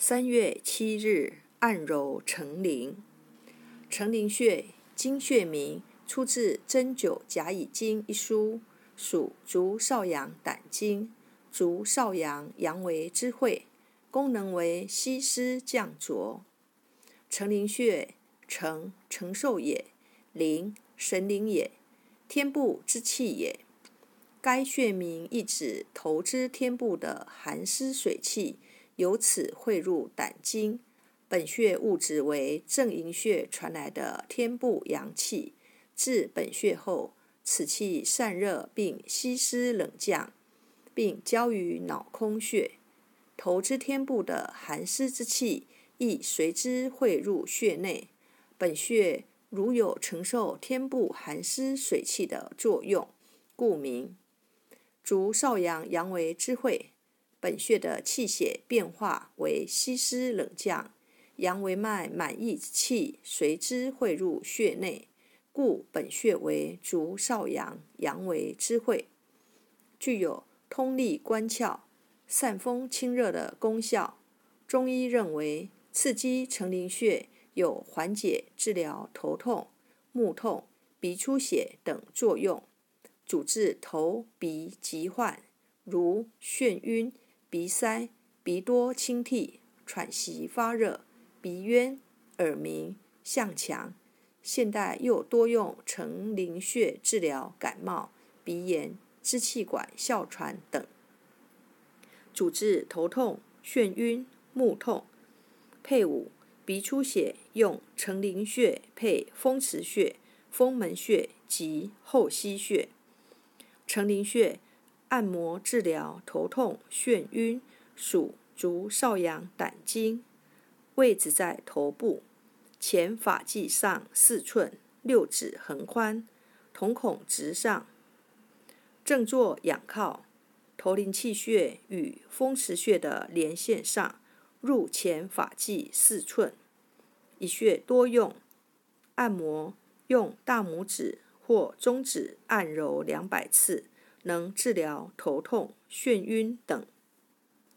三月七日，按揉承陵。承陵穴，经穴名，出自《针灸甲乙经》一书，属足少阳胆经。足少阳，阳为之会，功能为吸湿降浊。承陵穴，承承受也，陵神灵也，天部之气也。该穴名意指头之天部的寒湿水气。由此汇入胆经，本穴物质为正营穴传来的天部阳气，至本穴后，此气散热并吸湿冷降，并交于脑空穴，头之天部的寒湿之气亦随之汇入穴内。本穴如有承受天部寒湿水气的作用，故名。足少阳阳为之会。本穴的气血变化为吸湿冷降，阳为脉满溢之气随之汇入穴内，故本穴为足少阳阳为之会，具有通利关窍、散风清热的功效。中医认为，刺激承陵穴有缓解、治疗头痛、目痛、鼻出血等作用，主治头鼻疾患，如眩晕。鼻塞、鼻多清涕、喘息发热、鼻渊、耳鸣、向强。现代又多用承陵穴治疗感冒、鼻炎、支气管哮喘等，主治头痛、眩晕、目痛。配伍鼻出血，用承陵穴配风池穴、风门穴及后溪穴。承陵穴。按摩治疗头痛、眩晕，属足少阳胆经，位置在头部前发际上四寸，六指横宽，瞳孔直上。正坐仰靠，头灵气穴与风池穴的连线上，入前发际四寸。一穴多用，按摩用大拇指或中指按揉两百次。能治疗头痛、眩晕等。